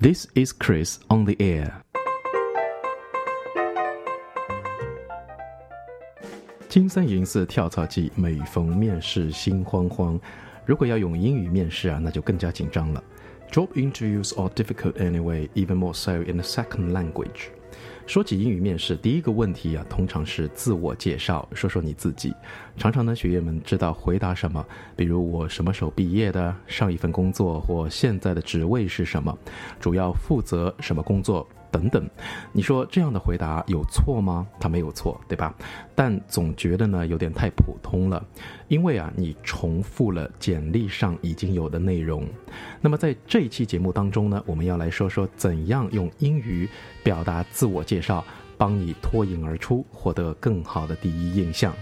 This is Chris on the air。金三银四跳槽季，每逢面试心慌慌。如果要用英语面试啊，那就更加紧张了。Job interviews are difficult anyway, even more so in a second language. 说起英语面试，第一个问题啊，通常是自我介绍，说说你自己。常常呢，学员们知道回答什么，比如我什么时候毕业的，上一份工作或现在的职位是什么，主要负责什么工作。等等，你说这样的回答有错吗？他没有错，对吧？但总觉得呢有点太普通了，因为啊你重复了简历上已经有的内容。那么在这一期节目当中呢，我们要来说说怎样用英语表达自我介绍，帮你脱颖而出，获得更好的第一印象。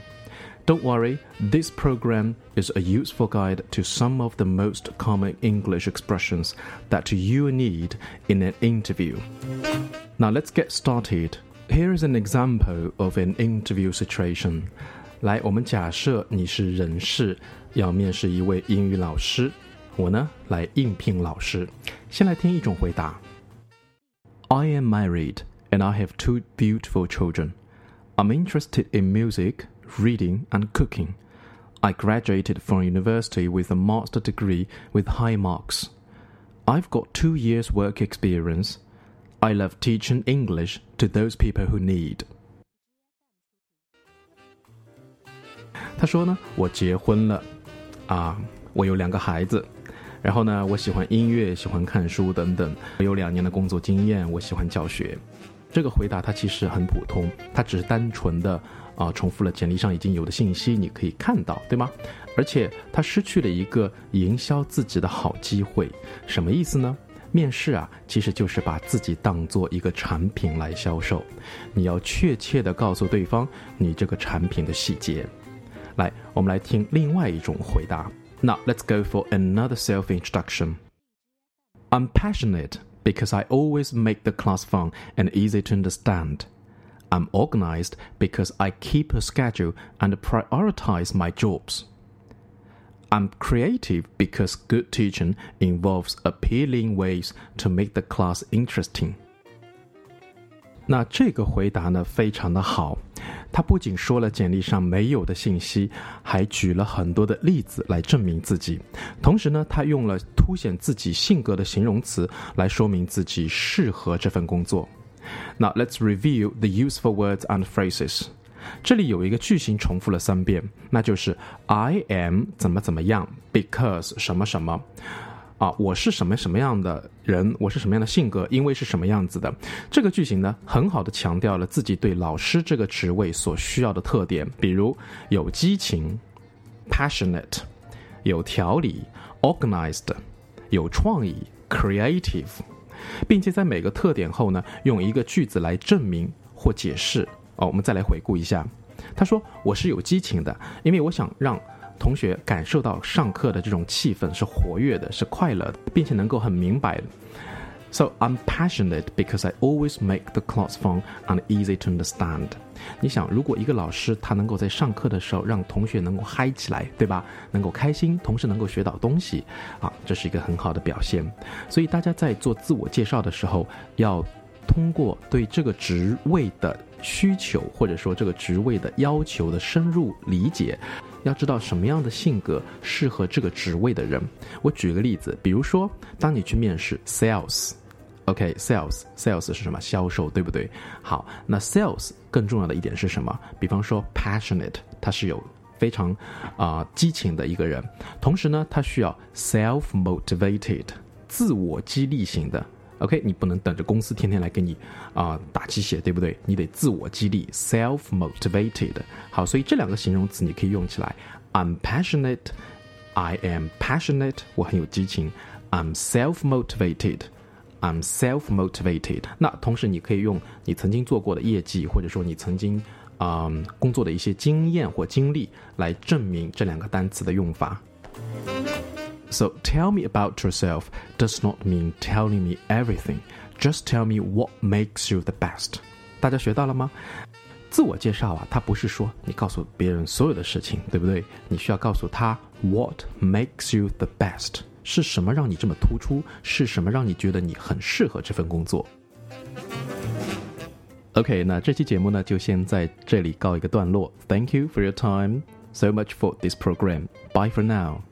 Don't worry, this program is a useful guide to some of the most common English expressions that you need in an interview. Now let's get started. Here is an example of an interview situation. 来，我们假设你是人事，要面试一位英语老师，我呢来应聘老师。先来听一种回答：I am married and I have two beautiful children. I'm interested in music reading, and cooking. I graduated from university with a master degree with high marks. I've got two years' work experience. I love teaching English to those people who need. 他说呢，我结婚了，啊，我有两个孩子，然后呢，我喜欢音乐，喜欢看书等等。我有两年的工作经验，我喜欢教学。这个回答它其实很普通，它只是单纯的 啊，重复了简历上已经有的信息，你可以看到，对吗？而且他失去了一个营销自己的好机会，什么意思呢？面试啊，其实就是把自己当做一个产品来销售，你要确切的告诉对方你这个产品的细节。来，我们来听另外一种回答。Now let's go for another self introduction. I'm passionate because I always make the class fun and easy to understand. I'm organized because I keep a schedule and prioritize my jobs. I'm creative because good teaching involves appealing ways to make the class interesting. 那这个回答呢，非常的好。他不仅说了简历上没有的信息，还举了很多的例子来证明自己。同时呢，他用了凸显自己性格的形容词来说明自己适合这份工作。 Now let's review the useful words and phrases. 这里有一个句型重复了三遍，那就是 I am 怎么怎么样，because 什么什么，啊，我是什么什么样的人，我是什么样的性格，因为是什么样子的。这个句型呢，很好的强调了自己对老师这个职位所需要的特点，比如有激情，passionate，有条理，organized，有创意，creative。并且在每个特点后呢，用一个句子来证明或解释。哦，我们再来回顾一下。他说：“我是有激情的，因为我想让同学感受到上课的这种气氛是活跃的，是快乐的，并且能够很明白。” So I'm passionate because I always make the class fun and easy to understand. 你想，如果一个老师他能够在上课的时候让同学能够嗨起来，对吧？能够开心，同时能够学到东西，啊，这是一个很好的表现。所以大家在做自我介绍的时候，要通过对这个职位的需求或者说这个职位的要求的深入理解，要知道什么样的性格适合这个职位的人。我举个例子，比如说，当你去面试 sales。OK，sales，sales 是什么？销售，对不对？好，那 sales 更重要的一点是什么？比方说 passionate，他是有非常啊激情的一个人，同时呢，他需要 self-motivated，自我激励型的。OK，你不能等着公司天天来给你啊打鸡血，对不对？你得自我激励，self-motivated。好，所以这两个形容词你可以用起来。I'm passionate，I am passionate，我很有激情。I'm self-motivated。I'm self-motivated。那同时，你可以用你曾经做过的业绩，或者说你曾经啊、嗯、工作的一些经验或经历，来证明这两个单词的用法。So tell me about yourself does not mean telling me everything. Just tell me what makes you the best. 大家学到了吗？自我介绍啊，它不是说你告诉别人所有的事情，对不对？你需要告诉他 what makes you the best。是什么让你这么突出？是什么让你觉得你很适合这份工作？OK，那这期节目呢，就先在这里告一个段落。Thank you for your time so much for this program. Bye for now.